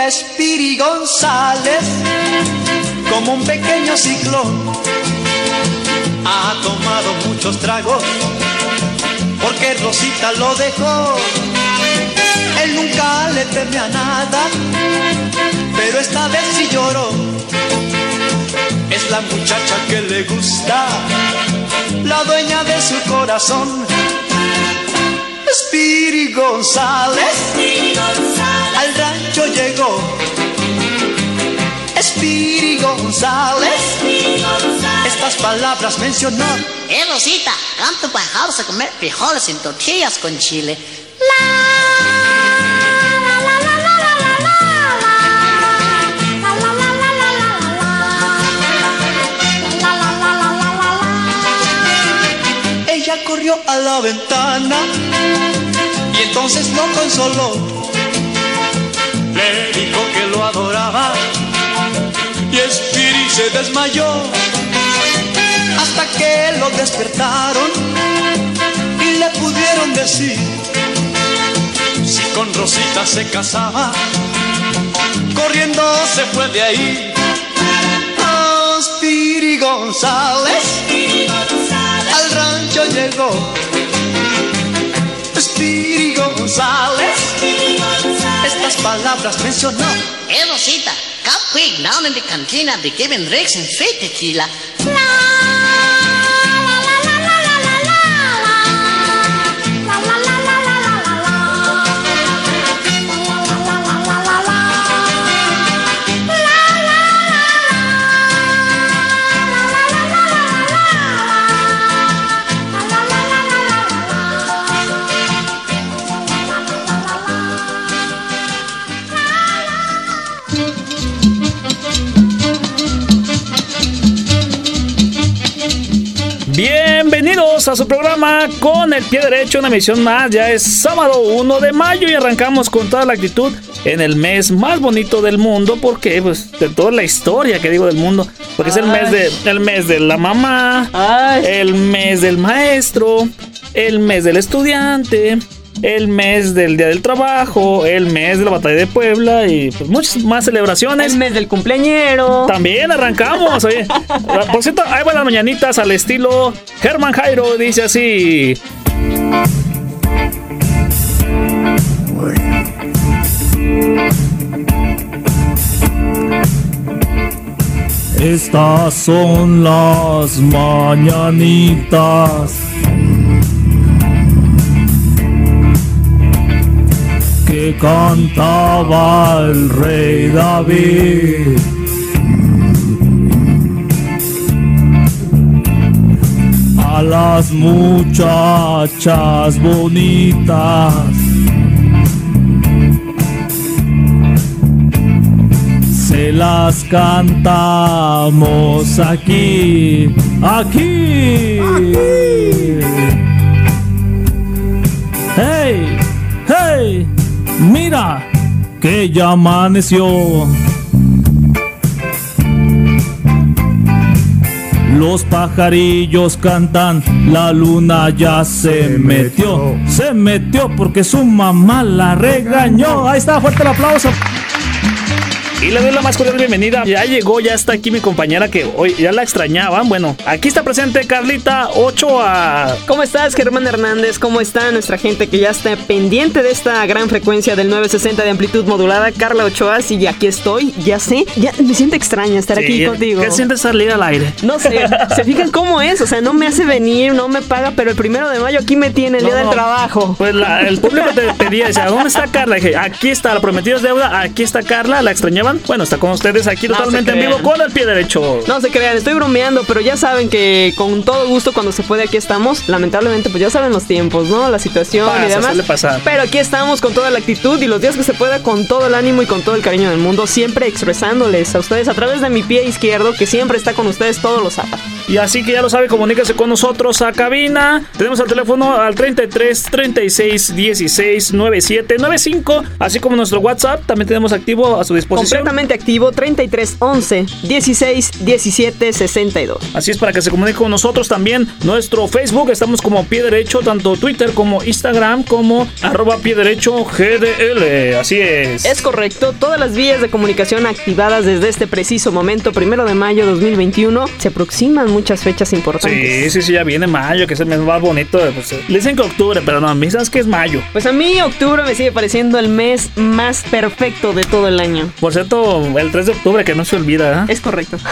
Venir a Spiri González como un pequeño ciclón. Ha tomado muchos tragos porque Rosita lo dejó. Él nunca le teme a nada, pero esta vez sí lloró. Es la muchacha que le gusta, la dueña de su corazón. Spiri González. González rancho llegó. Espiri González. Estas palabras mencionó. Eh, Rosita, canto bajados a comer frijoles en tortillas con chile. Ella corrió a la ventana y entonces lo consoló le dijo que lo adoraba y Spiri se desmayó hasta que lo despertaron y le pudieron decir si con Rosita se casaba corriendo se fue de ahí. Spiri González al rancho llegó. Spiri González estas palabras mencionó. Eh, Rosita, come quick down in the cantina, the giving drinks and sweet tequila. Bienvenidos a su programa con el pie derecho, una emisión más. Ya es sábado 1 de mayo y arrancamos con toda la actitud en el mes más bonito del mundo. Porque, pues, de toda la historia que digo del mundo. Porque es el mes, de, el mes de la mamá, el mes del maestro, el mes del estudiante, el mes del Día del Trabajo, el mes de la Batalla de Puebla y pues muchas más celebraciones. El mes del cumpleañero. También arrancamos. Oye. Por cierto, ahí van las mañanitas al estilo Germán Jairo, dice así. Estas son las mañanitas que cantaba el rey David. A las muchachas bonitas. Se las cantamos aquí, aquí. Hey, hey. Mira que ya amaneció. Los pajarillos cantan, la luna ya se metió. Se metió porque su mamá la regañó. Ahí está, fuerte el aplauso. Y le doy la más cordial bienvenida. Ya llegó, ya está aquí mi compañera que hoy ya la extrañaban. Bueno, aquí está presente Carlita Ochoa. ¿Cómo estás, Germán Hernández? ¿Cómo está nuestra gente que ya está pendiente de esta gran frecuencia del 960 de amplitud modulada? Carla Ochoa, sí, aquí estoy, ya sé. Ya me siento extraña estar aquí contigo. ¿Qué sientes salir al aire? No sé, se fijan cómo es, o sea, no me hace venir, no me paga, pero el primero de mayo aquí me tiene el día del trabajo. Pues la- el público te pedía, decía, ¿dónde está Carla? dije, aquí está, la prometida es deuda, aquí está Carla, ¿la Bueno, está con ustedes aquí No totalmente en vivo con el pie derecho. No se crean, estoy bromeando, pero ya saben que con todo gusto cuando se puede aquí estamos. Lamentablemente, pues ya saben los tiempos, ¿no? La situación Pasa, y demás. pasar. Pero aquí estamos con toda la actitud y los días que se pueda con todo el ánimo y con todo el cariño del mundo, siempre expresándoles a ustedes a través de mi pie izquierdo que siempre está con ustedes todos los sábados. Y así que ya lo sabe, comuníquese con nosotros a cabina. Tenemos el teléfono al 33 36 16 97 95, así como nuestro WhatsApp, también tenemos activo a su disposición. Completamente activo 33 11 16 17 62. Así es para que se comunique con nosotros también. Nuestro Facebook, estamos como pie derecho, tanto Twitter como Instagram, como arroba pie derecho GDL. Así es. Es correcto, todas las vías de comunicación activadas desde este preciso momento, primero de mayo 2021. Se aproximan muchas fechas importantes. Sí, sí, sí, ya viene mayo, que es el mes más bonito. Pues, le dicen que octubre, pero no, a mí sabes que es mayo. Pues a mí octubre me sigue pareciendo el mes más perfecto de todo el año. Por cierto, el 3 de octubre, que no se olvida. ¿eh? Es correcto.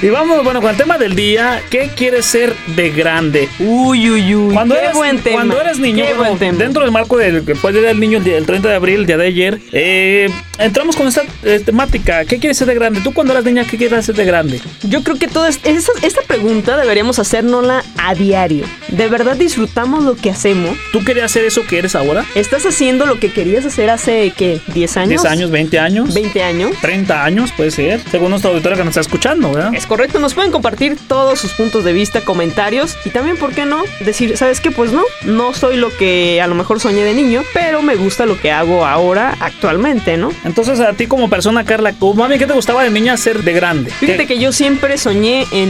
Y vamos, bueno, con el tema del día, ¿qué quieres ser de grande? Uy, uy, uy. Cuando qué eres, buen tema. cuando eres niño, Qué bueno, dentro del marco del que puede ser el niño el, día- el 30 de abril, el día de ayer, eh, entramos con esta eh, temática. ¿Qué quieres ser de grande? Tú cuando eras niña, ¿qué quieres ser de grande? Yo creo que toda es- esta, esta pregunta deberíamos hacérnosla a diario. ¿De verdad disfrutamos lo que hacemos? ¿Tú querías hacer eso que eres ahora? ¿Estás haciendo lo que querías hacer hace, qué, 10 años? 10 años, 20 años, 20 años. 30 años, puede ser, según nuestra auditoría que nos está escuchando, ¿verdad? Es correcto, nos pueden compartir todos sus puntos de vista, comentarios y también, ¿por qué no? Decir, ¿sabes qué? Pues no, no soy lo que a lo mejor soñé de niño, pero me gusta lo que hago ahora, actualmente, ¿no? Entonces, a ti como persona, Carla, como mami, ¿qué te gustaba de niña ser de grande? Fíjate ¿Qué- que yo siempre soñé en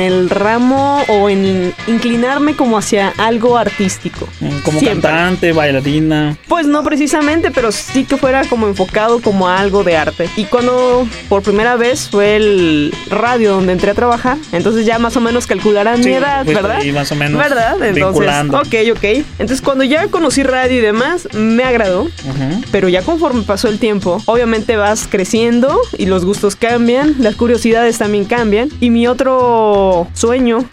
el ramo o en inclinarme como hacia algo artístico. Mm, Como Siempre. cantante, bailarina. Pues no precisamente, pero sí que fuera como enfocado como a algo de arte. Y cuando por primera vez fue el radio donde entré a trabajar, entonces ya más o menos calcularán Sí, mi edad, fuiste ¿verdad? ahí más o menos ¿Verdad? Entonces, ok, ok. Entonces cuando ya conocí radio y demás, me agradó. Ujú. Pero ya conforme pasó el tiempo, obviamente vas creciendo y los gustos cambian, las curiosidades también cambian. Y mi otro sueño.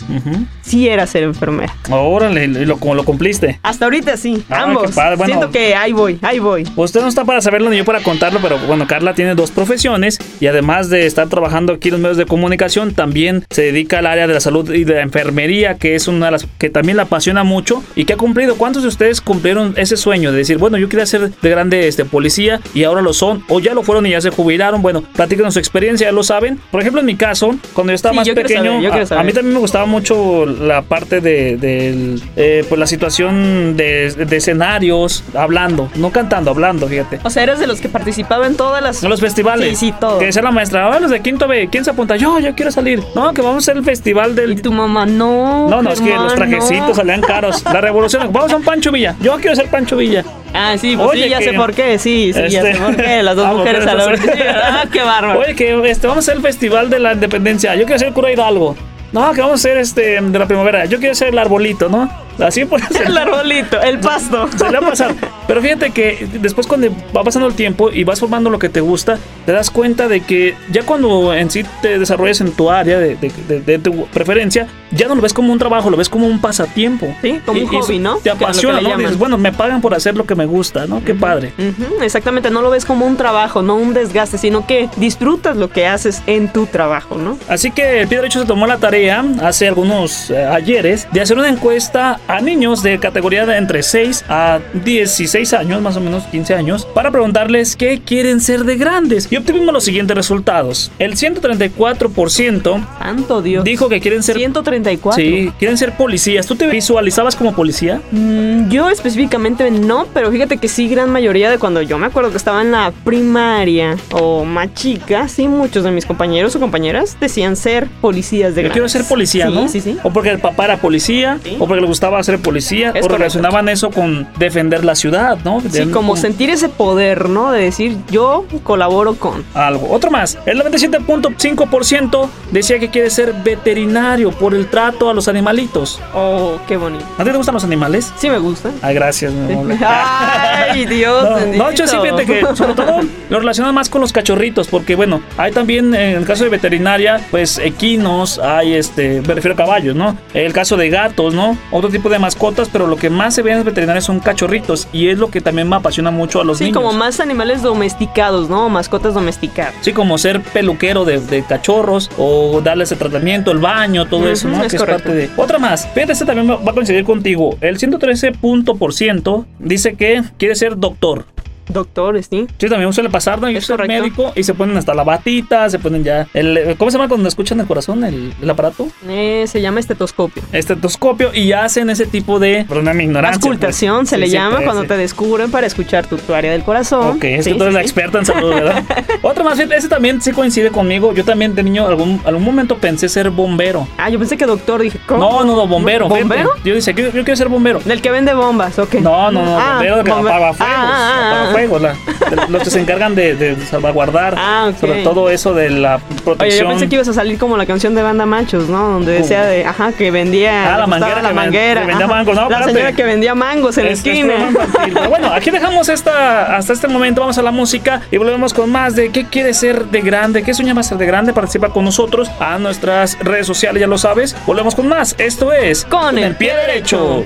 Sí era ser enfermera. Órale, y lo, como lo cumpliste. Hasta ahorita sí, Ah, ambos. bueno. Siento que ahí voy, ahí voy. Usted no está para saberlo ni yo para contarlo, pero bueno, Carla tiene dos profesiones y además de estar trabajando aquí en los medios de comunicación, también se dedica al área de la salud y de la enfermería, que es una de las que también la apasiona mucho y que ha cumplido. ¿Cuántos de ustedes cumplieron ese sueño de decir, bueno, yo quería ser de grande este policía y ahora lo son o ya lo fueron y ya se jubilaron? Bueno, platíquenos su experiencia, ya lo saben. Por ejemplo, en mi caso, cuando yo estaba Sí, más yo pequeño, saber, yo a- a, mí también me gustaba mucho la parte de, del, eh, pues la situación de, de escenarios, hablando, no cantando, hablando, fíjate. O sea, eres de los que participaba en todas las... En los festivales. Sí, sí, todo. Que decía la maestra, ahora los de quinto B, ¿quién se apunta? Yo, yo quiero salir. No, que vamos a hacer el festival Y del. tu mamá, no. No, no, es que los trajecitos no. salían caros. La revolución. Vamos a un Pancho Villa. Yo quiero ser Pancho Villa. Ah, sí, pues Oye, sí, ya que- sé por qué, sí, sí, ya Este- sé por qué. Las dos Ah, mujeres a la vez. Sí, ah, qué bárbaro. Oye, que este, vamos a hacer el festival de la independencia. Yo quiero ser cura Hidalgo. No, que vamos a hacer este de la primavera. Yo quiero ser el arbolito, ¿no? Así por El arbolito, el pasto. Se le va a pasar. Pero fíjate que después cuando va pasando el tiempo y vas formando lo que te gusta, te das cuenta de que ya cuando en sí te desarrollas en tu área de, de- de- de tu preferencia, ya no lo ves como un trabajo, lo ves como un pasatiempo. Sí, como un Y- hobby, ¿no? Te apasiona, ¿no? Dices, bueno, me pagan por hacer lo que me gusta, ¿no? Qué padre. Exactamente, no lo ves como un trabajo, no un desgaste, sino que disfrutas lo que haces en tu trabajo, ¿no? Así que el Pie Derecho se tomó la tarea hace algunos eh, ayeres de hacer una encuesta a niños de categoría de entre 6 a 16 años, más o menos 15 años, para preguntarles qué quieren ser de grandes. Y obtuvimos los siguientes resultados. El 134% Santo Dios. dijo que quieren ser... 134. Sí, quieren ser policías. ¿Tú te visualizabas como policía? Mm, yo específicamente no, pero fíjate que sí, gran mayoría de cuando yo me acuerdo que estaba en la primaria o más chica, sí, muchos de mis compañeros o compañeras decían ser policías de Yo quiero grandes. ser policía, sí, ¿no? Sí, sí. O porque el papá era policía, Sí. o porque le gustaba ser policía, Es o correcto. relacionaban eso con defender la ciudad, ¿no? Sí, como sentir ese poder, ¿no? De decir, yo colaboro con. algo. Otro más. El 97.5% decía que quiere ser veterinario por el trato a los animalitos. Oh, qué bonito. ¿A ti te gustan los animales? Sí me gusta. Ay, gracias. mi amor. Ay, Dios. No, no, yo sí, fíjate que sobre todo lo relacionado más con los cachorritos, porque bueno, hay también en el caso de veterinaria, pues equinos, hay este, me refiero a caballos, ¿no? El caso de gatos, ¿no? Otro tipo de mascotas, pero lo que más se ve en los veterinarios son cachorritos y es lo que también me apasiona mucho a los Sí, niños. como más animales domesticados, ¿no? Mascotas domesticadas. Sí, como ser peluquero de, de cachorros o darles el tratamiento, el baño, todo eso, ¿no? es que correcto. es parte de. Otra más. Fíjate, este también va a coincidir contigo. El 113 punto por ciento dice que quiere ser doctor. Doctores, sí. Sí, también suele pasar, ¿no? Yo soy médico y se ponen hasta la batita, se ponen ya. El, ¿Cómo se llama cuando escuchan el corazón, el, el aparato? Eh, se llama estetoscopio. Estetoscopio y hacen ese tipo de. Perdona mi ignorancia. Auscultación pues. se Sí, le sí, llama pues, cuando te descubren para escuchar tu, tu área del corazón. Ok, es que tú eres la experta en salud, ¿verdad? Otra más, ese también sí coincide conmigo. Yo también de niño, algún, algún momento pensé ser bombero. Ah, yo pensé que doctor, dije, ¿cómo? No, no, no, bombero. ¿Bombero? Yo decía, yo, yo quiero ser bombero. Del que vende bombas, ok. No, no, no, Ah, bombero que bombe- apaga fuegos. Ah, ah, la- de- los que se encargan de, de salvaguardar Ah, sobre todo eso de la Oye, protección. yo pensé que ibas a salir como la canción de Banda Machos, ¿no? Donde decía de, ajá, que vendía. Ah, la manguera la que manguera. que vendía mangos. No, la espérate. señora que vendía mangos en la Es- es esquina. Pero bueno, aquí dejamos esta hasta este momento. Vamos a la música y volvemos con más de qué quiere ser de grande, qué soñaba ser de grande. Participa con nosotros a nuestras redes sociales, ya lo sabes. Volvemos con más. Esto es Con el pie derecho.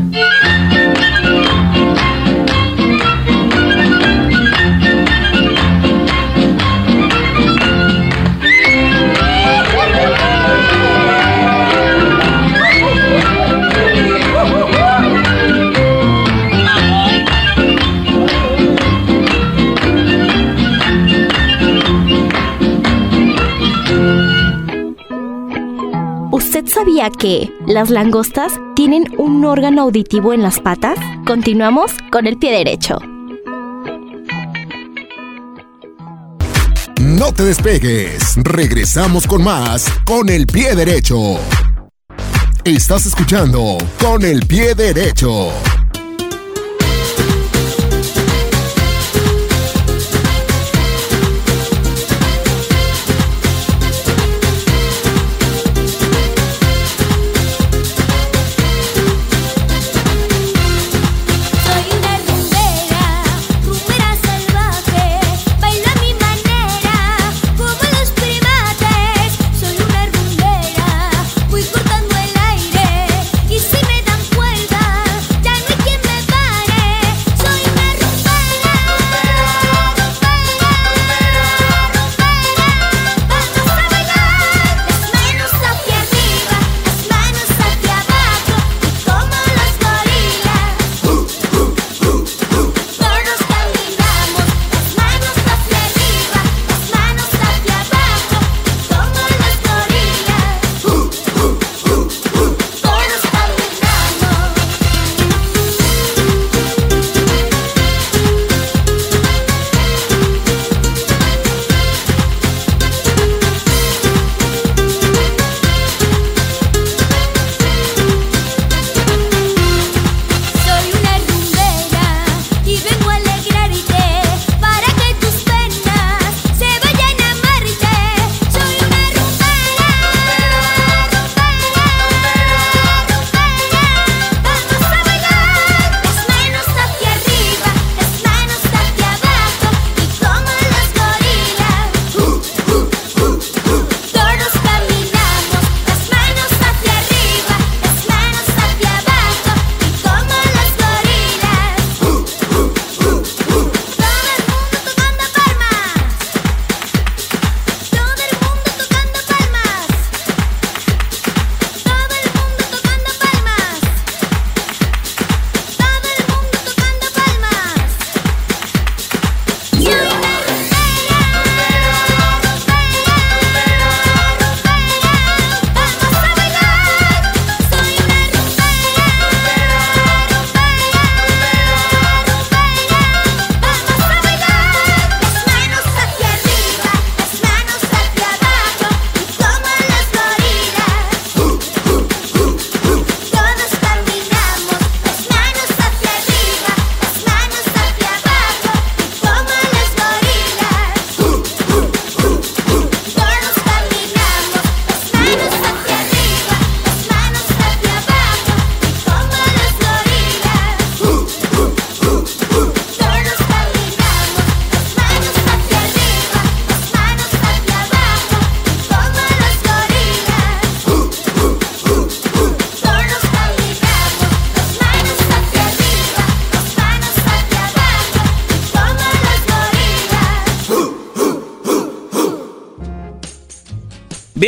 ¿Usted sabía que las langostas tienen un órgano auditivo en las patas? Continuamos con el pie derecho. No te despegues. Regresamos con más con el pie derecho. Estás escuchando con el pie derecho.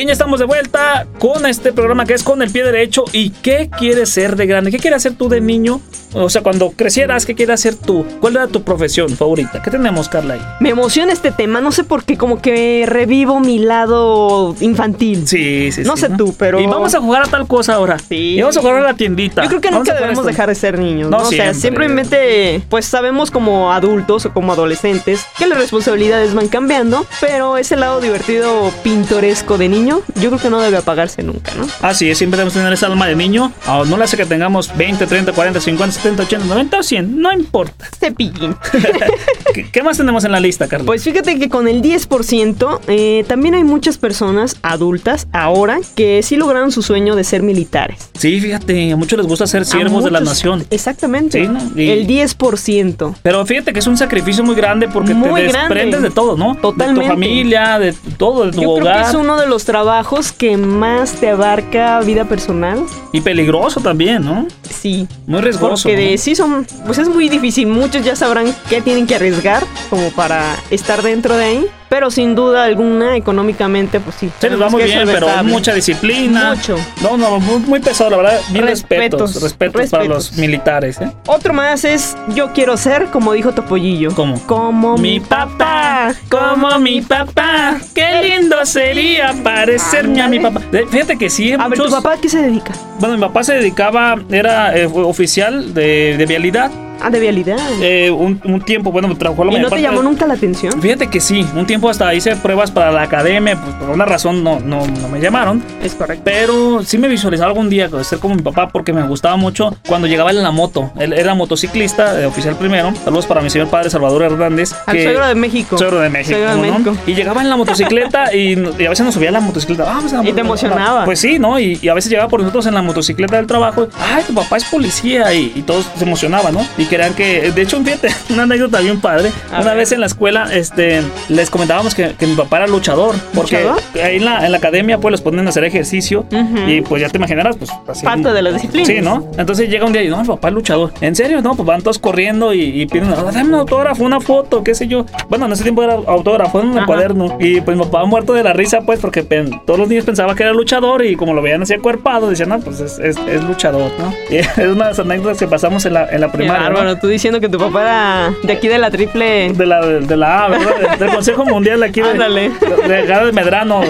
Ya estamos de vuelta con este programa que es con el pie derecho. ¿Y qué quieres ser de grande? ¿Qué quieres hacer tú de niño? O sea, cuando crecieras, ¿qué quieres hacer tú? ¿Cuál era tu profesión favorita? ¿Qué tenemos, Carla? ahí? Me emociona este tema, no sé por qué, como que revivo mi lado infantil. Sí, sí, No sí, sé tú, pero- Y vamos a jugar a tal cosa ahora. Sí. Y vamos a jugar a la tiendita. Yo creo que Vamos nunca debemos esto. dejar de ser niños, ¿no? No, o sea, simplemente, pues sabemos como adultos o como adolescentes que las responsabilidades van cambiando, pero ese lado divertido, pintoresco de niño, yo creo que no debe apagarse nunca, ¿no? Así es, siempre debemos tener esa alma de niño. Ah, No le hace que tengamos 20, 30, 40, 50, 70, 80, 90 o 100. No importa. Cepillín. ¿Qué, qué más tenemos en la lista, Carla? Pues fíjate que con el 10% eh, también hay muchas personas adultas ahora que sí lograron su sueño de ser militares. sí, fíjate, a muchos les gusta ser siervos de la nación. Exactamente. Sí, ¿no? Y- El 10%. Pero fíjate que es un sacrificio muy grande porque Muy te grande. desprendes de todo, ¿no? Totalmente. De tu familia, de todo, de tu Yo creo hogar. que es uno de los trabajos que más te abarca vida personal. Y peligroso también, ¿no? Sí. Muy riesgoso. De sí son, pues es muy difícil. Muchos ya sabrán qué tienen que arriesgar como para estar dentro de ahí. Pero sin duda alguna, económicamente, pues sí. Se les va muy bien, pero mucha disciplina. Mucho. No, no, muy, muy pesado, la verdad. Bien respetos. Respetos, Respetos, para los militares, ¿eh? Otro más es Yo quiero ser como dijo Topollillo. ¿Cómo? Como Mi papá, como mi papá. Qué lindo sería parecerme a mi papá. Fíjate que sí, A ver. ¿tu papá a qué se dedica? Bueno, mi papá se dedicaba, era eh, oficial de, de vialidad. Ah, de vialidad. Eh, un, un tiempo, bueno, trabajó la ¿Y mayor no te parte llamó de- nunca la atención? Fíjate que sí, un tiempo hasta hice pruebas para la academia, pues por una razón no, no, no me llamaron. Es correcto. Pero sí me visualizaba algún día ser como mi papá porque me gustaba mucho cuando llegaba él en la moto. Él era motociclista, eh, oficial primero. Saludos para mi señor padre Salvador Hernández. Al suegro de México. Suegro de México. Suegro de ¿no? México. Y llegaba en la motocicleta y, y a veces nos subía a la motocicleta. Vamos a la Y te emocionaba. Pues sí, ¿no? Y, y a veces llegaba por nosotros en la motocicleta del trabajo. Ay, tu papá es policía. Y, y todos se emocionaban, ¿no? Y que. De hecho, fíjate, una anécdota bien padre. A una ver. vez en la escuela, este, les comentábamos que, que mi papá era luchador. Porque ¿Luchador? ahí en la, en la academia, pues los ponen a hacer ejercicio. Y pues ya te imaginarás, pues así. Parte de la disciplina. Sí, ¿no? Entonces llega un día y no, mi papá es luchador. ¿En serio? No, pues van todos corriendo y, y piden, "Ah, dame un autógrafo, una foto, qué sé yo. Bueno, en ese tiempo era autógrafo, en un cuaderno. Y pues mi papá muerto de la risa, pues, porque pen- todos los niños pensaban que era luchador y como lo veían así acuerpado, decían, no, pues es, es- es luchador, ¿no? Y es una de las anécdotas que pasamos en la, en la primaria. ¿No? bárbaro, tú diciendo que tu papá era de aquí de la triple. De la, de la A, ¿verdad? Del Consejo Mundial aquí de, Ándale. de, de, de Medrano,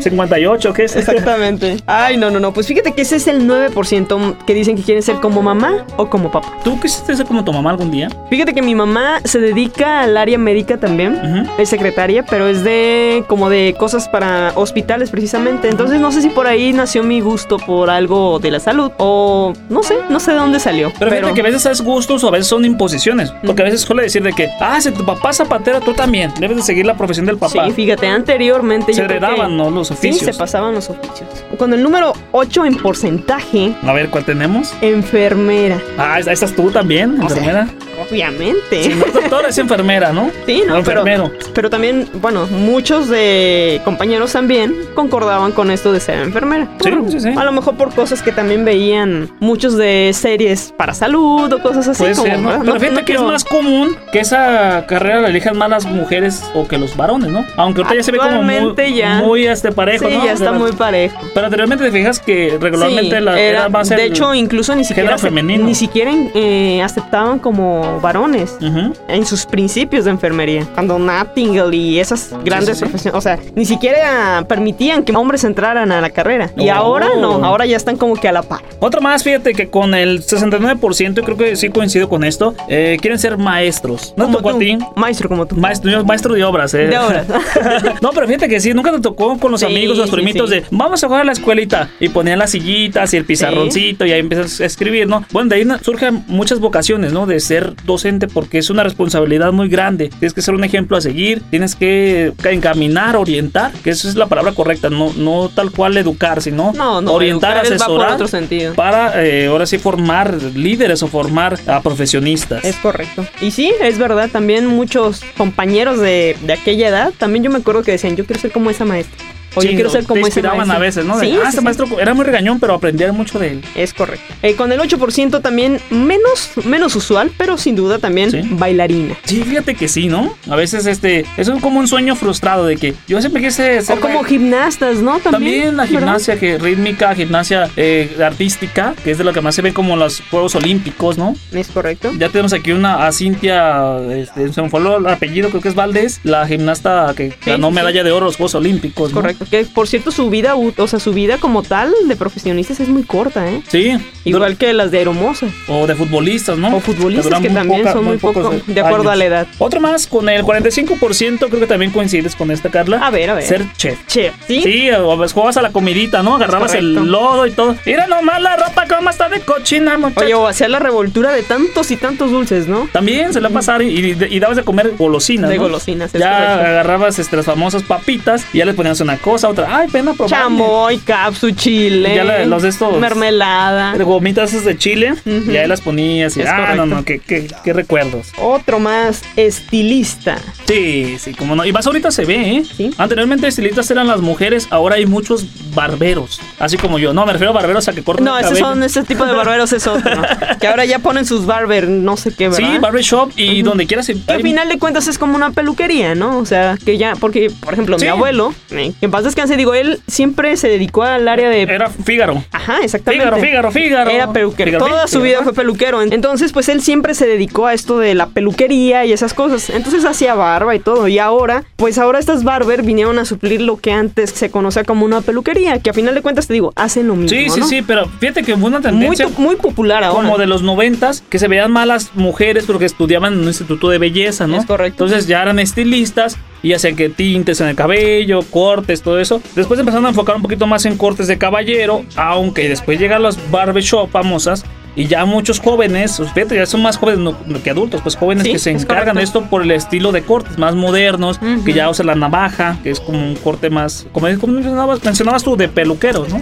58, ¿qué es? Exactamente. Ay, no, no, no. Pues fíjate que ese es el 9% que dicen que quieren ser como mamá o como papá. ¿Tú quisiste ser como tu mamá algún día? Fíjate que mi mamá se dedica al área médica también. Es secretaria, pero es de como de cosas para hospitales precisamente. Entonces no sé si por ahí nació mi gusto por algo de la salud o no sé, no sé de dónde salió. Pero, fíjate que a veces es gustos o a veces son imposiciones. Porque a veces suele decir de que, ah, si tu papá es zapatero, tú también. Debes de seguir la profesión del papá. Sí, fíjate, anteriormente Se yo heredaban, ¿no? Los Sí, oficios. se pasaban los oficios. Con el número 8 en porcentaje, A ver, ¿cuál tenemos? enfermera. Ah, ahí estás tú también, O sea, enfermera. Obviamente. Si no es doctora, es enfermera, ¿no? Sí, no, pero, enfermero. pero también, bueno, muchos de compañeros también concordaban con esto de ser enfermera. Sí, Por- sí, sí. A lo mejor por cosas que también veían muchos de series para salud o cosas así. Puede ser, ¿no? Pero No- fíjate no que es más común que esa carrera la elijan más las mujeres o que los varones, ¿no? Aunque ahorita ya se ve como muy, ya. muy este parejo, Sí, ¿no? ya está Pero- muy parejo. Pero anteriormente te fijas que regularmente Sí, la, era- más de hecho, incluso ni siquiera, femenino. ni siquiera eh, aceptaban como varones Ujú. en sus principios de enfermería. Cuando Nightingale y esas grandes sí, sí. profesiones, o sea, ni siquiera permitían que hombres entraran a la carrera. Y Oh. ahora no, ahora ya están como que a la par. Otro más, fíjate que con el 69%, y creo que sí coincido con esto, eh, quieren ser maestros. ¿No Como tocó a ti? Maestro como tú. Maestro, de obras, ¿eh? De obras. no, pero fíjate que sí, nunca te tocó con los Sí, amigos, los primitos sí. de vamos a jugar a la escuelita y ponían las sillitas y el pizarroncito y ahí empiezas a escribir, ¿no? Bueno, de ahí surgen muchas vocaciones, ¿no? De ser docente porque es una responsabilidad muy grande. Tienes que ser un ejemplo a seguir, tienes que encaminar, orientar, que esa es la palabra correcta, no, no tal cual educar, sino No, no, orientar, asesorar otro sentido. para eh, ahora sí formar líderes o formar a profesionistas. Es correcto. Y sí, es verdad, también muchos compañeros de, de aquella edad, también yo me acuerdo que decían, yo quiero ser como esa maestra. O yo Sí, quiero ser te como ese inspiraban maestro. a veces, ¿no? De, Sí, ah, sí, este sí. maestro era muy regañón, pero aprendía mucho de él. Es correcto. Eh, con el 8% también menos, menos usual, pero sin duda también bailarina. Sí, fíjate que sí, ¿no? A veces este, eso es como un sueño frustrado de que yo siempre quise ser O como gimnastas, ¿no? También, también la ¿verdad? gimnasia que rítmica, gimnasia eh, artística, que es de lo que más se ve como los Juegos Olímpicos, ¿no? Es correcto. Ya tenemos aquí una a Cintia, este, se me fue el apellido, creo que es Valdés, la gimnasta que ganó medalla de oro en los Juegos Olímpicos, ¿no? Correcto. Que por cierto, su vida, o sea, su vida como tal de profesionistas es muy corta, ¿eh? Sí. Igual que las de Aeromosa. O de futbolistas, ¿no? O futbolistas que también poca- son muy pocos poco, de acuerdo años. a la edad. Otro más, con el 45%, creo que también coincides con esta, Carla. A ver, a ver. Ser chef. Chef, ¿sí? Sí, o ves, jugabas a la comidita, ¿no? Agarrabas el lodo y todo. Mira nomás la ropa como está de cochina, muchacho. Oye, o hacía la revoltura de tantos y tantos dulces, ¿no? También se la pasar y, y- y dabas de comer golosinas. De ¿no? golosinas, Ya correcto. agarrabas este, las famosas papitas y ya les ponías una cosa, otra. Ay, pena probar. Chamoy, capsu, chile. Ya la- los de estos- Mermelada. Gomitas esas de chile y ahí las ponías y Es ah, correcto. no, no, qué, qué, qué recuerdos. Otro más, estilista. Sí, sí, como no. Y más ahorita se ve, ¿eh? Sí. Anteriormente estilistas eran las mujeres, ahora hay muchos barberos. Así como yo. No, me refiero a barberos a que cortan No, el cabello. son ese tipo de barberos es otro. que ahora ya ponen sus barber, no sé qué, ¿verdad? Sí, barbershop y donde quieras. Que al final de cuentas es como una peluquería, ¿no? O sea, que ya, porque, por ejemplo, Sí. mi abuelo, eh, que en paz descanse, digo, él siempre se dedicó al área de. Era Fígaro. Ajá, exactamente. Fígaro, Fígaro, Fígaro. Era peluquero. Fígaro, Toda su vida fue peluquero. Entonces, pues él siempre se dedicó a esto de la peluquería y esas cosas. Entonces hacía barba y todo. Y ahora, pues ahora estas barber vinieron a suplir lo que antes se conocía como una peluquería. que a final de cuentas te digo, hacen lo mismo. Sí, sí, ¿no? sí, pero fíjate que fue una Muy, tendencia tu- muy popular ahora. como de los noventas, que se veían malas mujeres porque estudiaban en un instituto de belleza, ¿no? Es correcto. Entonces ya eran estilistas y hacían que tintes en el cabello, cortes, todo eso. Después empezaron a enfocar un poquito más en cortes de caballero, aunque después llegan las barbershop famosas y ya muchos jóvenes, pues, fíjate, ya son más jóvenes no- que adultos, pues jóvenes Sí, que se encargan de esto por el estilo de cortes más modernos, que ya usan la navaja, que es como un corte más, como, como mencionabas, mencionabas tú, de peluquero, ¿no?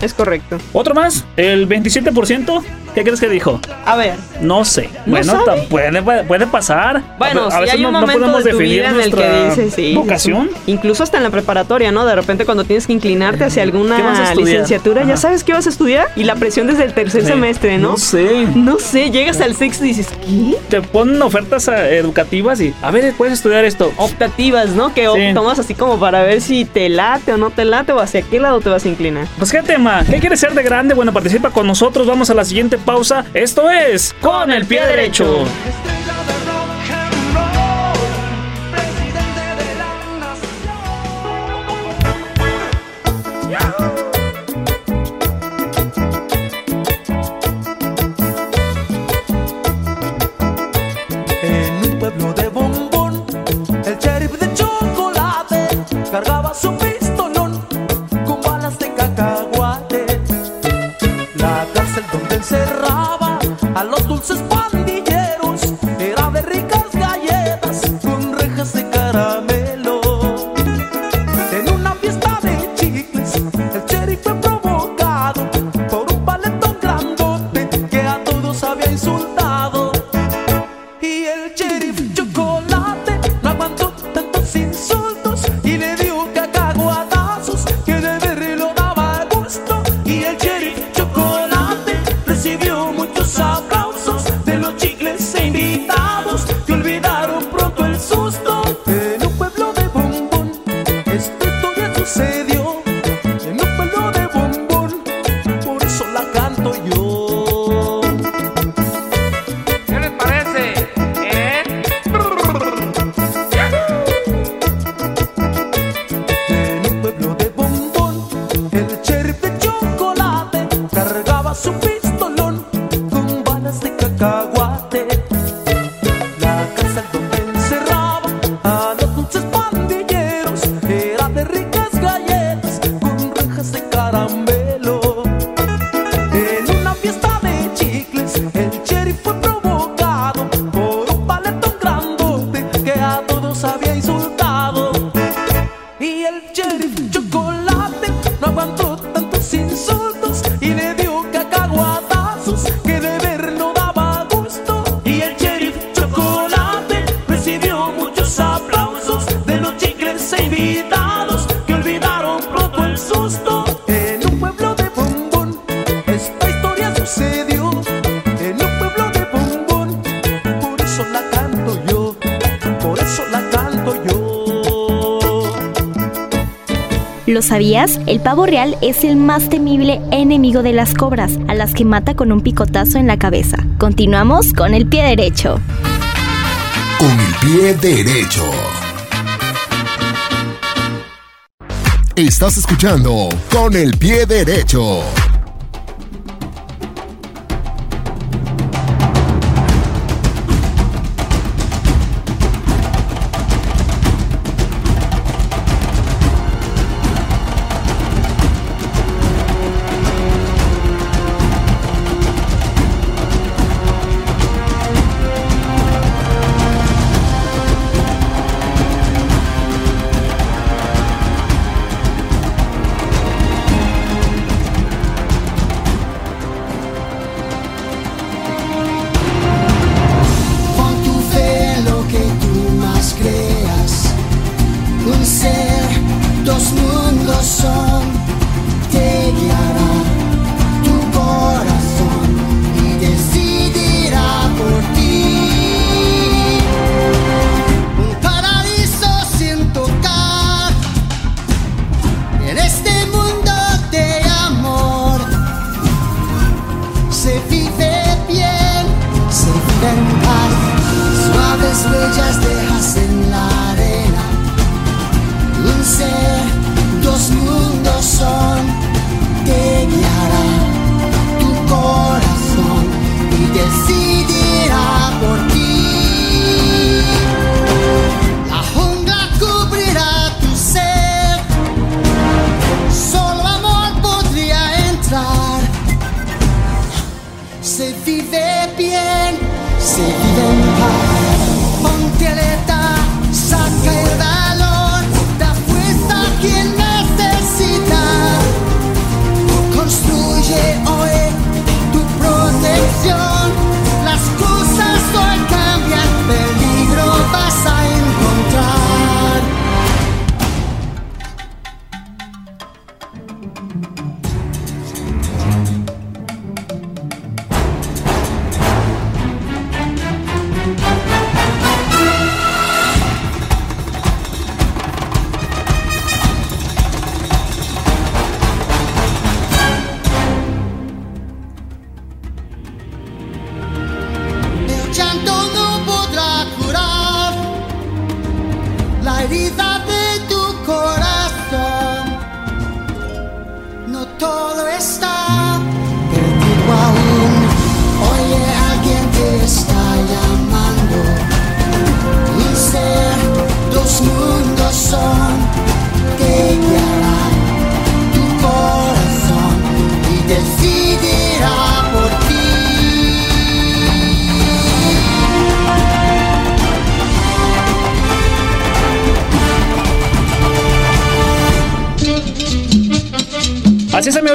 Es correcto. Otro más, el 27%, ¿qué crees que dijo? A ver, No sé. ¿No bueno, puede, pasar. Bueno, a, si a veces hay un no, momento podemos de tu definir vida en el que nuestra dices, sí, vocación. incluso hasta en la preparatoria, ¿no? De repente cuando tienes que inclinarte hacia ¿Qué vas a alguna licenciatura, ya sabes qué vas a estudiar y la presión desde el tercer Sí. semestre, ¿no? No sé. No sé, llegas al sexto y dices, ¿qué? Te ponen ofertas eh, educativas y, a ver, puedes estudiar esto. Optativas, ¿no? Que Sí. tomas así como para ver si te late o no te late o hacia qué lado te vas a inclinar. Pues qué tema, ¿qué quieres ser de grande? Bueno, participa con nosotros, vamos a la siguiente pausa. Esto es Con el pie derecho. Guatemala. Sabías? El pavo real es el más temible enemigo de las cobras, a las que mata con un picotazo en la cabeza. Continuamos con el pie derecho. Con el pie derecho. Estás escuchando Con el pie derecho.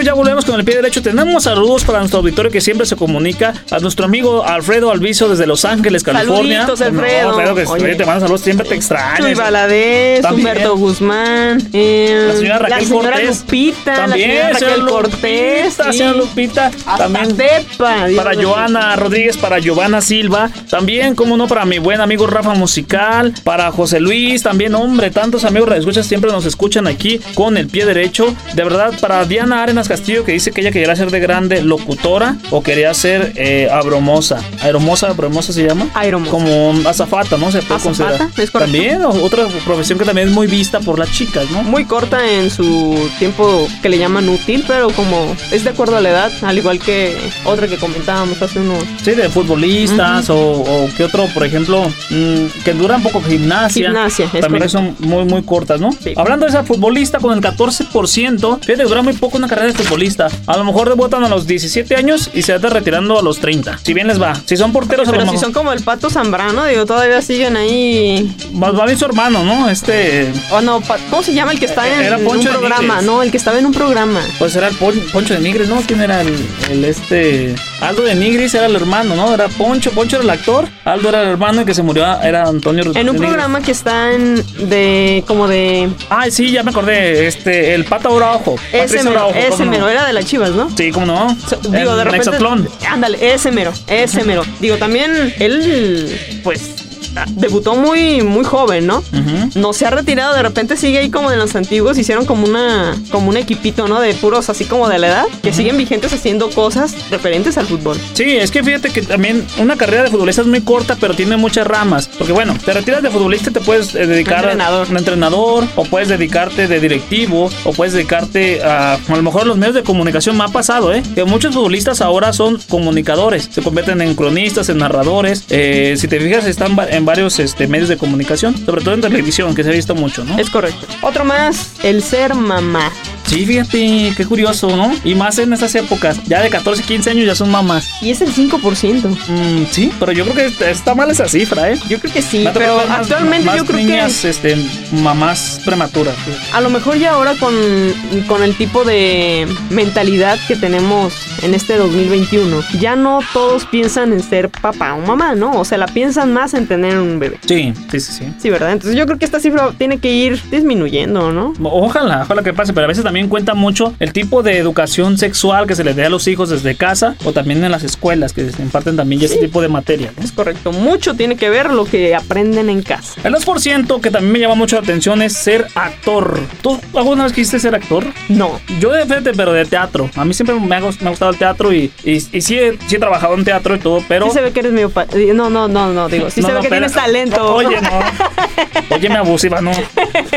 Ya volvemos con el pie derecho. Tenemos saludos para nuestro auditorio que siempre se comunica. A nuestro amigo Alfredo Alviso desde Los Ángeles, California. Saluditos, Alfredo. No, Alfredo, que Oye. te manda saludos, siempre te extraño. Chuy Valadez. Humberto Guzmán, eh, La señora Raquel la señora Cortés. Lupita, También, la señora señora Raquel Cortés, Lupita, sí. señora Lupita. Hasta También para. Joana Rodríguez, para Giovanna Silva, también, como no, para mi buen amigo Rafa Musical, para José Luis, también, hombre, tantos amigos escuchas siempre nos escuchan aquí con el pie derecho. De verdad, para Diana Arenas Castillo, que dice que ella quería ser de grande locutora o quería ser eh, abromosa. Aeromosa, abromosa se llama. Aeromosa. Como azafata, ¿no? Se puede Azafata, considerar. es correcto. También, otra profesión que también es muy vista por las chicas, ¿no? Muy corta en su tiempo que le llaman útil, pero como es de acuerdo a la edad, al igual que otra que comentábamos hace unos. Sí, de futbolistas o, o que otro, por ejemplo, mm, que duran poco gimnasia. Gimnasia, es También correcto. son muy, muy cortas, ¿no? Hablando de esa futbolista con el 14%, fíjate, dura muy poco una carrera de futbolista. A lo mejor debutan a los 17 años y se están retirando a los 30. Si bien les va. Si son porteros, a lo Pero si son como el pato Zambrano, digo, todavía siguen ahí. Va, va bien su hermano, ¿no? Este. Oh, no, ¿cómo se llama el que está en, Era un Poncho programa? No, el que estaba en un programa. Pues era el Pon- Poncho de Nigris, ¿no? ¿Quién era el, el este? Aldo de Nigris era el hermano, ¿no? Era Poncho, Poncho era el actor, Aldo era el hermano y que se murió era Antonio En un Nigris. programa que está en de como de Ay, sí, ya me acordé. Este, el Pata Araujo. ese mero, Araujo, ese mero, era de las Chivas, ¿no? Sí, cómo no. Digo, de repente. Ándale, ese mero, ese mero. Digo, también él, pues, debutó muy, muy joven, ¿no? No se ha retirado, de repente sigue ahí como de los antiguos, hicieron como una, como un equipito, ¿no? De puros así como de la edad, que siguen vigentes haciendo cosas referentes al fútbol. Sí, es que fíjate que también una carrera de futbolista es muy corta, pero tiene muchas ramas. Porque bueno, te retiras de futbolista y te puedes eh, dedicar Entrenador. a un entrenador, o puedes dedicarte de directivo, o puedes dedicarte a a lo mejor los medios de comunicación. Me ha pasado, ¿eh? Que muchos futbolistas ahora son comunicadores, se convierten en cronistas, en narradores. Eh, si te fijas, están en varios este, medios de comunicación, sobre todo en televisión, que se ha visto mucho, ¿no? Es correcto. Otro más, el ser mamá. Sí, fíjate, qué curioso, ¿no? Y más en estas épocas, ya de 14, 15 años ya son mamás. Y es el 5%. Mm, sí, pero yo creo que está mal esa cifra, ¿eh? Yo creo que sí, pero más- actualmente más yo creo niñas, que este, mamás prematuras. a lo mejor ya ahora con, con el tipo de mentalidad que tenemos en este 2021, ya no todos piensan en ser papá o mamá, ¿no? O sea, la piensan más en tener un bebé. Sí, sí, sí, sí. Sí, ¿verdad? Entonces yo creo que esta cifra tiene que ir disminuyendo, ¿no? Ojalá, ojalá que pase, pero a veces también cuenta mucho el tipo de educación sexual que se les dé a los hijos desde casa o también en las escuelas que se imparten también ese tipo de materia. ¿no? Es correcto. Mucho tiene que ver lo que aprenden en casa. El 2% que también me llama mucho la atención es ser actor. ¿Tú alguna vez quisiste ser actor? No. Yo de frente, pero de teatro. A mí siempre me ha, gustado el teatro y, y, y sí, he, sí he trabajado en teatro y todo, pero... Sí se ve que eres medio... pa- No, no, no, no, digo, sí No, se ve que tienes talento. Oye, no. Oye, me abusiva, no.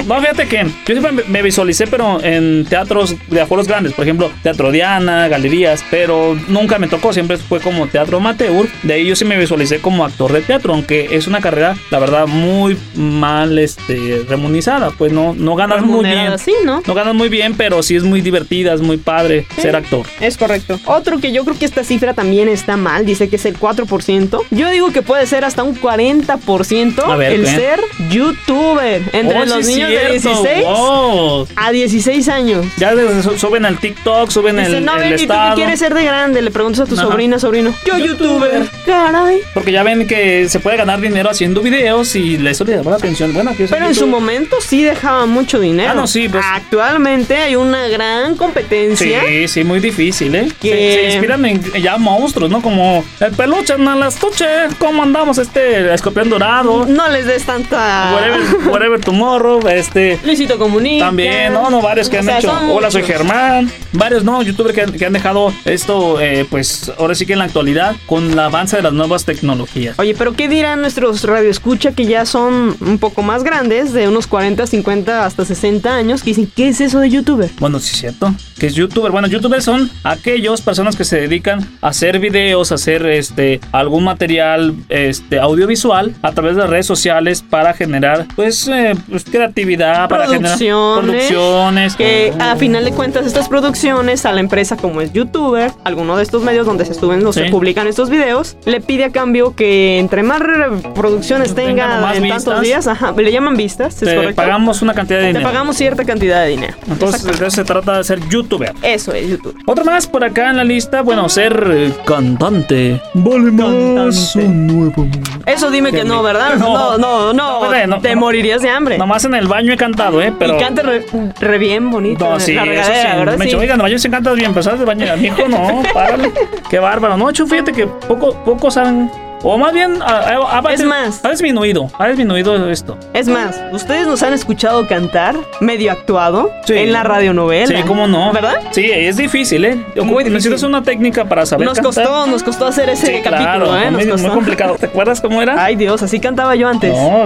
No, fíjate que yo siempre me visualicé, pero en teatros de aforos grandes, por ejemplo, Teatro Diana, galerías, pero nunca me tocó, siempre fue como teatro amateur. De ahí yo sí me visualicé como actor de teatro, aunque es una carrera, la verdad, muy mal este, remunizada, pues no, no ganas muy bien. Sí, ¿no? No ganas muy bien, pero sí es muy divertida, es muy padre ser actor. Es correcto. Otro que yo creo que esta cifra también está mal, dice que es el 4%. Yo digo que puede ser hasta un 40% A ver, el ¿qué? ser youtuber. Entre Oh, los sí, niños de cierto. 16 Wow. a 16 años. Ya suben al TikTok, suben Dice, el, no, el ven, ¿y tú qué estado. quieres ser de grande? Le preguntas a tu Ajá. sobrina, sobrino. Yo, youtuber. Caray. Porque ya ven que se puede ganar dinero haciendo videos y eso le llama la atención. Bueno, Pero en su momento sí dejaba mucho dinero. Ah, no, sí, pues. Actualmente hay una gran competencia. Sí, sí, muy difícil, ¿eh? Que- Se, se inspiran en ya monstruos, ¿no? Como el peluche, no las tuche. ¿Cómo andamos? Este, escorpión dorado. No les des tanta. Whatever, whatever tomorrow, este. Luisito Comunica. También, no, no, varios que O han sea, hecho. Son Hola, soy. Germán. Varios, no, youtubers que han, que han dejado esto, eh, pues ahora sí que en la actualidad, con el avance de las nuevas tecnologías. Oye, pero ¿qué dirán nuestros radioescucha que ya son un poco más grandes, de unos 40, 50 hasta 60 años, que dicen, ¿qué es eso de youtuber? Bueno, sí es cierto. Que es youtuber. Bueno, youtubers son aquellos personas que se dedican a hacer videos, a hacer este algún material este audiovisual a través de las redes sociales para generar pues, eh, pues, creatividad, para generar Producciones. producciones. Que a final de cuentas estas producciones a la empresa como es youtuber, alguno de estos medios donde se suben o se publican estos videos, le pide a cambio que entre más reproducciones Tengan tenga más en vistas. tantos días, ajá, le llaman vistas, ¿es Te correcto? pagamos una cantidad de Te dinero. pagamos cierta cantidad de dinero. Entonces, de eso se trata de ser youtuber. Eso es YouTube. Otro más por acá en la lista, bueno, ser eh, cantante. Vale más un nuevo Eso dime que no, ¿verdad? No, no, no, no, te no. morirías de hambre. Nomás en el baño he cantado, ¿eh? Pero... Y canta re, re bien bonito. No, sí, la eso regadera, sí. ¿verdad? Me Sí. oigan, en el baño se cantas bien, pero ¿sabes de baño? Mi hijo no, párale. Qué bárbaro. No, hecho, fíjate que poco, pocos han. O más bien, ha, ha- Es más. Ha disminuido, ha disminuido esto. Es más, ustedes nos han escuchado cantar medio actuado Sí. en la radionovela. Sí, cómo no. ¿Verdad? Sí, es difícil, ¿eh? Muy difícil. Necesitas una técnica para saber Nos cantar. costó, nos costó hacer ese Sí, capítulo, claro, ¿eh? Nos muy, muy costó. complicado. ¿Te acuerdas cómo era? Ay, Dios, así cantaba yo antes. No,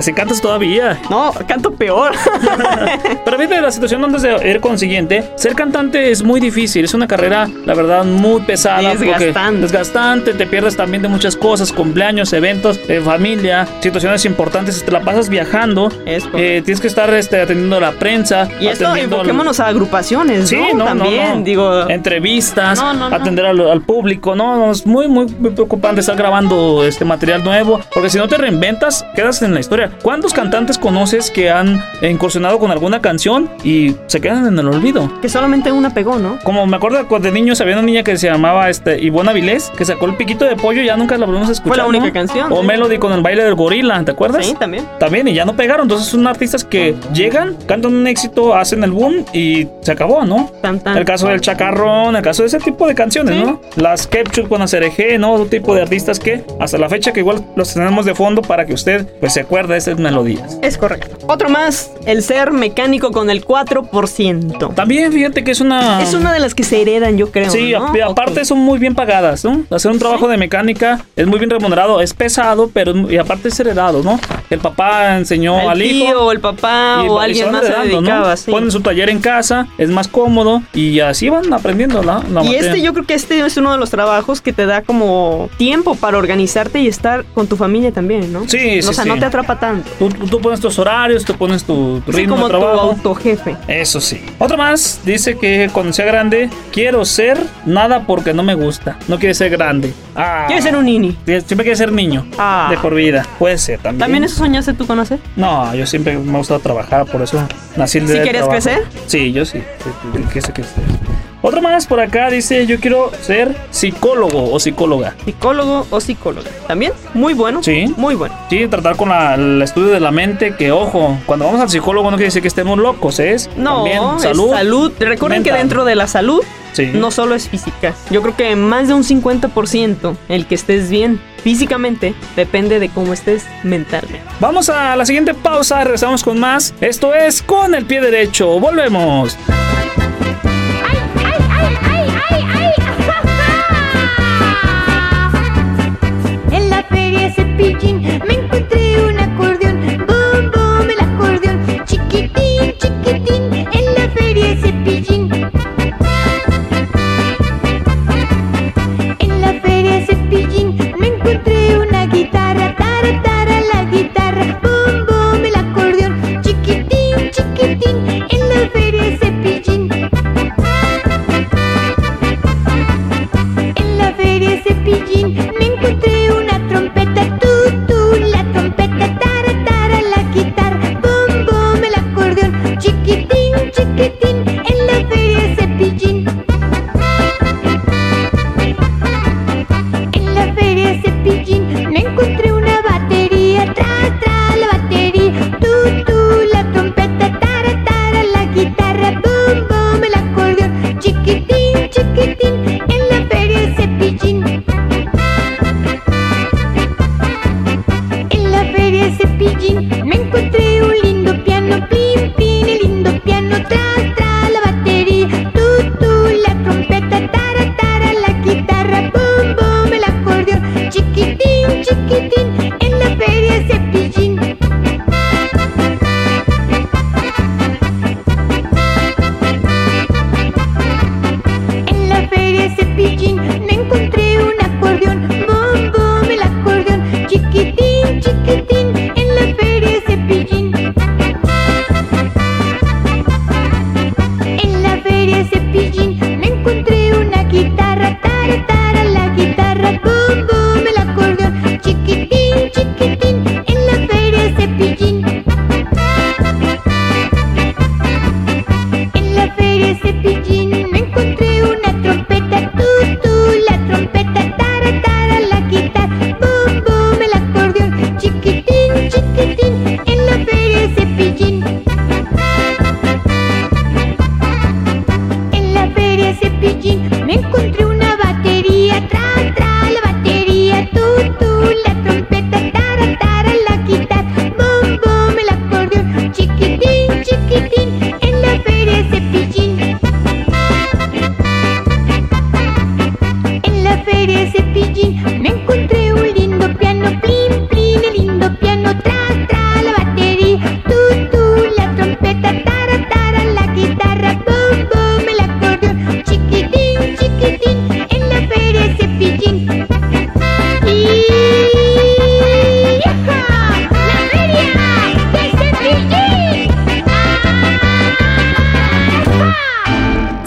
si cantas todavía. No, canto peor. Pero fíjate la situación antes de ir con el siguiente. Ser cantante es muy difícil, es una carrera, la verdad, muy pesada. Desgastante. Porque desgastante, te pierdes también de muchas cosas, cumpleaños, eventos, eh, familia, situaciones importantes, te la pasas viajando. Eh, tienes que estar este, atendiendo a la prensa. y esto, enfoquémonos a agrupaciones, Sí, ¿no? no, También, no, no. digo... entrevistas, atender al, al público, no, no, es muy, muy, muy preocupante estar grabando este material nuevo, porque si no te reinventas, quedas en la historia. ¿Cuántos cantantes conoces que han incursionado con alguna canción y se quedan en el olvido? Que solamente una pegó, ¿no? Como me acuerdo de niños había una niña que se llamaba este, Ivonne Avilés, que sacó el piquito de pollo y ya nunca la volvimos a escuchar. la única ¿no? canción, O sí. Melody con el baile del gorila, ¿te acuerdas? Sí, también. También, y ya no pegaron. Entonces son artistas que llegan, cantan un éxito, hacen el boom y se acabó, ¿no? Tan, tan. El caso del chacarrón, el caso de ese tipo de canciones, ¿no? Las Ketchup con ACRG, ¿no? Otro tipo de artistas que hasta la fecha que igual los tenemos de fondo para que usted pues se acuerde de esas melodías. Es correcto. Otro más, el ser mecánico con el 4%. También fíjate que es una... Es una de las que se heredan, yo creo. Sí, aparte son muy bien pagadas, ¿no? Hacer un trabajo de mecánica es muy bien remunerado, es pesado, pero es y aparte es heredado, ¿no? El papá enseñó El al hijo. tío, o el papá, y- o y alguien más se ¿no? dedicaba, sí. Ponen su taller en casa, es más cómodo y así van aprendiendo la, la Y materia. este, yo creo que este es uno de los trabajos que te da como tiempo para organizarte y estar con tu familia también, ¿no? Sí, sí, O sea, sí. no te atrapa tanto. Tú, tú pones tus horarios, tú pones tu, tu Sí, ritmo como de tu trabajo. autojefe. Eso sí. Otro más dice que cuando sea grande, quiero ser nada porque no me gusta. No quiere ser grande. Ah. ¿Quieres ser un Siempre quiere ser niño. Ah. De por vida. Puede ser también. ¿También eso soñaste tú con hacer? No, yo siempre me ha gustado trabajar, por eso nací el ¿Sí querías trabajo. crecer? Sí, yo sí, quise crecer. Otro más por acá dice, yo quiero ser psicólogo o psicóloga. Psicólogo o psicóloga. También, muy bueno. Sí. Muy bueno. Sí, tratar con la- el estudio de la mente, que ojo, cuando vamos al psicólogo no quiere decir que estemos locos, es No, también es salud. salud. Recuerden que dentro de la salud Sí. no solo es física. Yo creo que más de un 50% el que estés bien físicamente depende de cómo estés mentalmente. Vamos a la siguiente pausa, regresamos con más. Esto es con el pie derecho. Volvemos.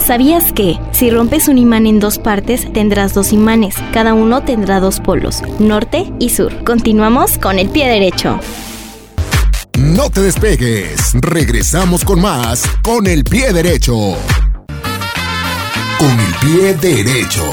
¿Sabías que si rompes un imán en dos partes tendrás dos imanes? Cada uno tendrá dos polos, norte y sur. Continuamos con el pie derecho. No te despegues, regresamos con más con el pie derecho. Con el pie derecho.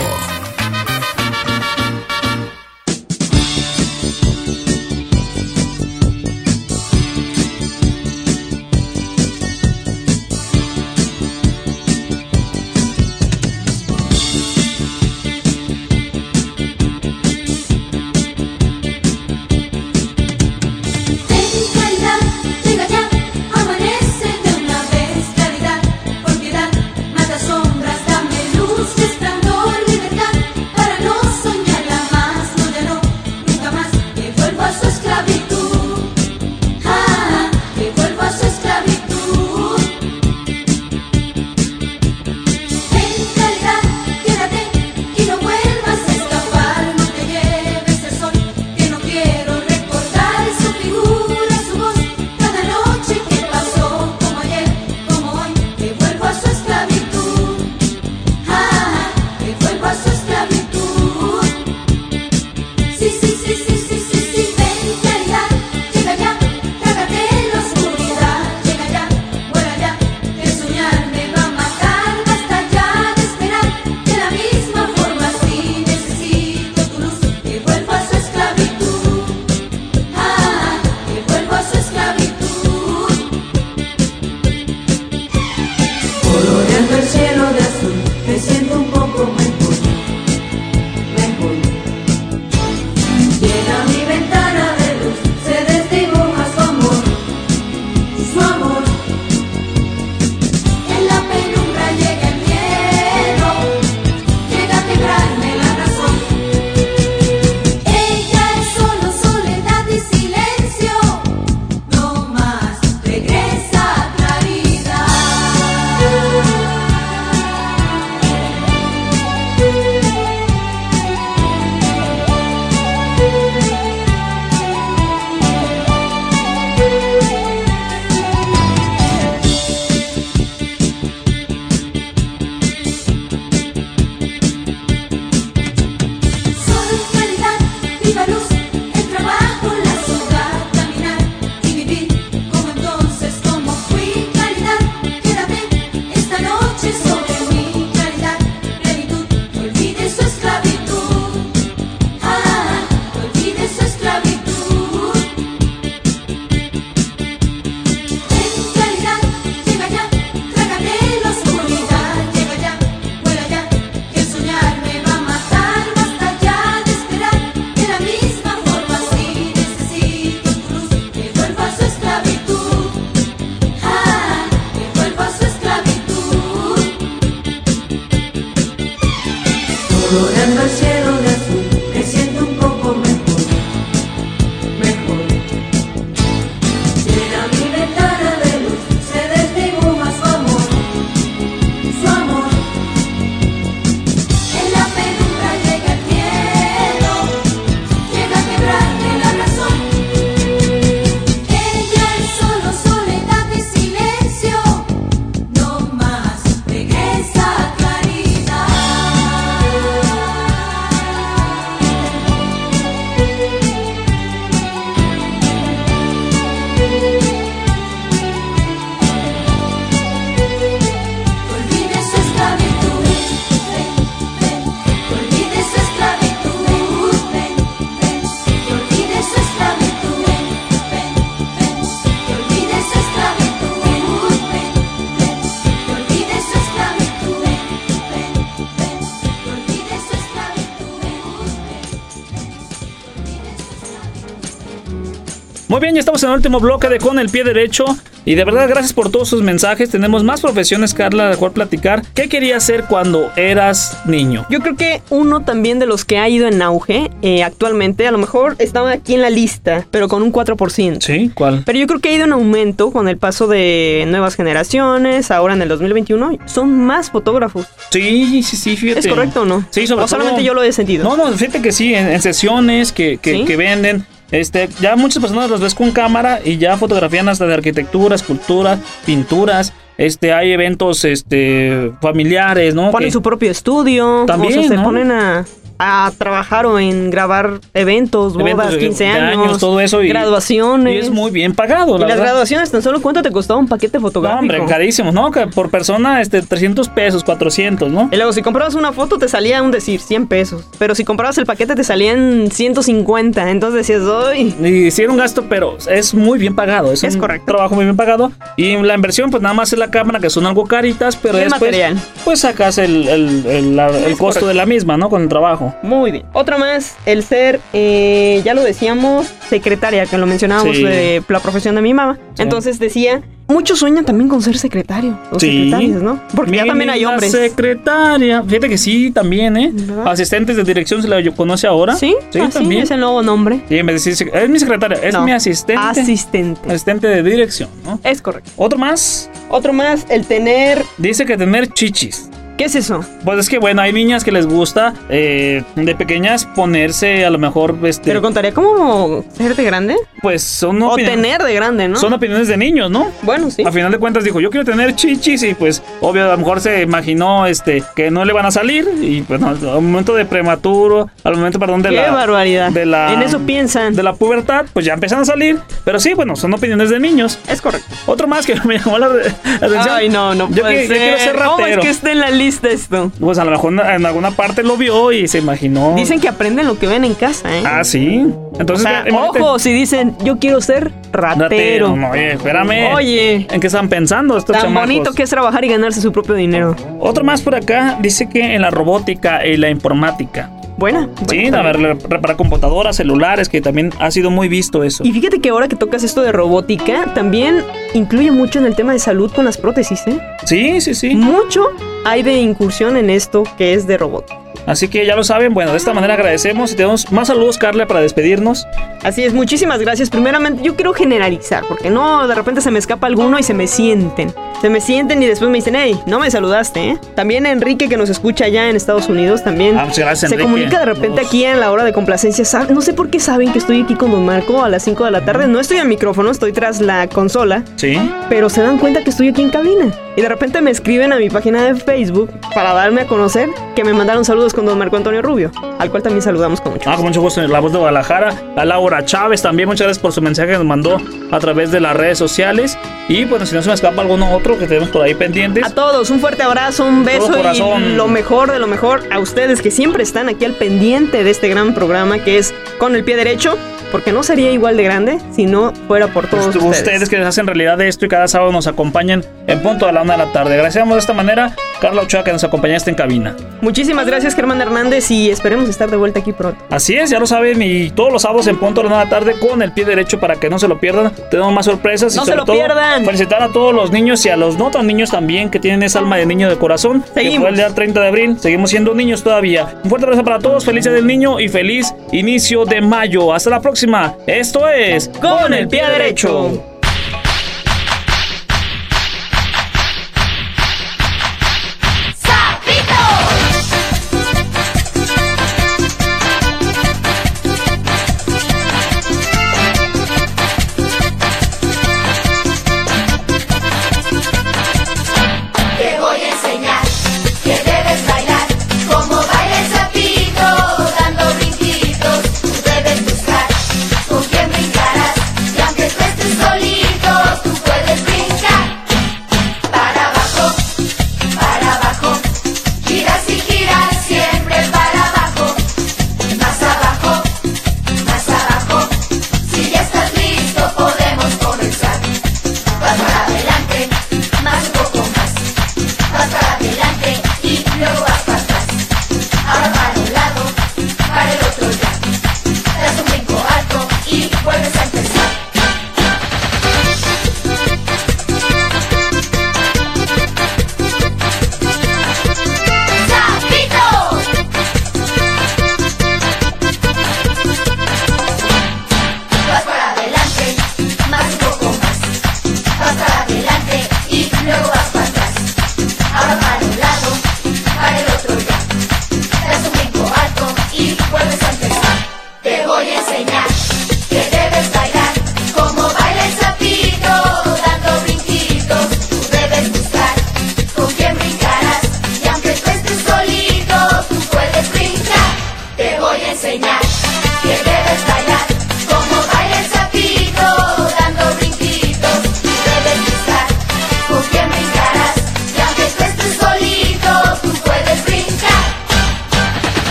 Ya estamos en el último bloque de Con el Pie Derecho. Y de verdad, gracias por todos sus mensajes. Tenemos más profesiones, Carla, de cual platicar. ¿Qué querías hacer cuando eras niño? Yo creo que uno también de los que ha ido en auge eh, actualmente, a lo mejor estaba aquí en la lista, pero con un 4%. Sí, ¿cuál? Pero yo creo que ha ido en aumento con el paso de nuevas generaciones. Ahora en el 2021 son más fotógrafos. Sí, sí, sí, fíjate. ¿Es correcto o no? Sí, sobre O solamente yo lo he sentido. No, no, fíjate que sí, en, en sesiones que, que, ¿Sí? que venden. Este, ya muchas personas los ves con cámara y ya fotografían hasta de arquitectura, escultura, pinturas. Este, hay eventos este, familiares, ¿no? Ponen Que- su propio estudio. También, o sea, se ¿no? ponen a, a trabajar o en grabar eventos, bodas, eventos de- 15 de años, todo eso. Y, graduaciones. Y es muy bien pagado, Y la las verdad. graduaciones, tan solo cuánto te costaba un paquete No, fotográfico. hombre, carísimos, ¿no? Que por persona, este, 300 pesos, 400, ¿no? Y luego, si comprabas una foto, te salía un decir 100 pesos. Pero si comprabas el paquete, te salían 150. Entonces decías, ¡ay! Y sí era un gasto, pero es muy bien pagado. Es, Es un correcto. trabajo muy bien pagado. Y la inversión, pues nada más es la cámara, que son algo caritas, pero Y después, material. pues sacas el, el- el- costo correcto. de la misma, ¿no? Con el trabajo. Muy bien. Otra más, el ser, eh, ya lo decíamos, secretaria, que lo mencionábamos Sí. de la profesión de mi mamá. Entonces decía, muchos sueñan también con ser secretario o Sí. secretarias, ¿no? Porque ya también hay hombres. secretaria. Fíjate que sí, también, ¿eh? ¿Verdad? Asistentes de dirección se la conoce ahora. Sí, sí, también. es el nuevo nombre. Y en vez de decir, es mi secretaria, es No, mi asistente. Asistente. Asistente de dirección, ¿no? Es correcto. Otro más, Otro más, el tener... dice que tener chichis. ¿Qué es eso? Pues es que bueno, hay niñas que les gusta eh, de pequeñas ponerse a lo mejor este Pero contaría como ser de grande. pues son O tener de grande, ¿no? son opiniones de niños, ¿no? Bueno, sí. A final de cuentas dijo, yo quiero tener chichis y pues obvio a lo mejor se imaginó este que no le van a salir y pues no, al momento de prematuro, al momento perdón de Qué la barbaridad. de la En eso piensan. de la pubertad, pues ya empiezan a salir, pero sí, bueno, son opiniones de niños. Es correcto. Otro más que me llamó la, atención. Ay, no, no yo, puede que- yo quiero ser ¿Cómo es ratero. que está en la lista esto? Pues a lo mejor en alguna parte lo vio y se imaginó. Dicen que aprenden lo que ven en casa, ¿eh? Ah, sí. o Entonces, sea, imagínate. ojo, si dicen, yo quiero ser ratero. Ratero. No, oye, espérame. Oye. ¿En qué están pensando estos Tan chamacos? bonito que es trabajar y ganarse su propio dinero. Otro más por acá dice que en la robótica y la informática. Buena. Sí, buena. a ver, reparar computadoras, celulares, que también ha sido muy visto eso. Y fíjate que ahora que tocas esto de robótica, también incluye mucho en el tema de salud con las prótesis, ¿eh? Sí, sí, sí. Mucho hay de incursión en esto que es de robótica. Así que ya lo saben, bueno, de esta manera agradecemos y tenemos más saludos, Carla, para despedirnos. Así es, muchísimas gracias. Primeramente, yo quiero generalizar, porque no, de repente se me escapa alguno y se me sienten. Se me sienten y después me dicen, hey, no me saludaste, ¿eh? También Enrique, que nos escucha allá en Estados Unidos, también Ah, muchas gracias, se Enrique. comunica de repente Nos- aquí en la hora de complacencia. No sé por qué saben que estoy aquí con Don Marco a las 5 de la tarde. No estoy al micrófono, estoy tras la consola. Sí. Pero se dan cuenta que estoy aquí en cabina. Y de repente me escriben a mi página de Facebook para darme a conocer que me mandaron saludos con don Marco Antonio Rubio, al cual también saludamos con mucho ah, gusto. Ah, con mucho gusto, la voz de Guadalajara. A Laura Chávez también, muchas gracias por su mensaje que nos mandó a través de las redes sociales. Y bueno, si no se me escapa alguno otro que tenemos por ahí pendientes. A todos, un fuerte abrazo, un beso y lo mejor de lo mejor a ustedes que siempre están aquí al pendiente de este gran programa que es Con el Pie Derecho porque no sería igual de grande si no fuera por todos pues, ustedes. Que les hacen realidad de esto y cada sábado nos acompañan en punto a las 1 de la tarde. Agradecemos de esta manera Carla Ochoa que nos acompañaste en cabina. Muchísimas gracias Germán Hernández y esperemos estar de vuelta aquí pronto. Así es, ya lo saben y todos los sábados en punto de la tarde con el pie derecho para que no se lo pierdan. Tenemos más sorpresas. No y sobre se lo pierdan. Felicitar a todos los niños y a los no tan niños también que tienen esa alma de niño de corazón. Seguimos. Que fue el día 30 de abril. Seguimos siendo niños todavía. Un fuerte abrazo para todos. Felices del niño y feliz inicio de mayo. Hasta la próxima. Esto es Con el pie derecho.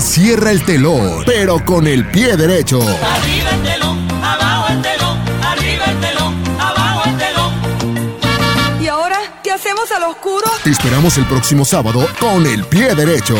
Se cierra el telón, pero con el pie derecho. Arriba el telón, abajo el telón, arriba el telón, abajo el telón. ¿Y ahora qué hacemos al oscuro? Te esperamos el próximo sábado con el pie derecho.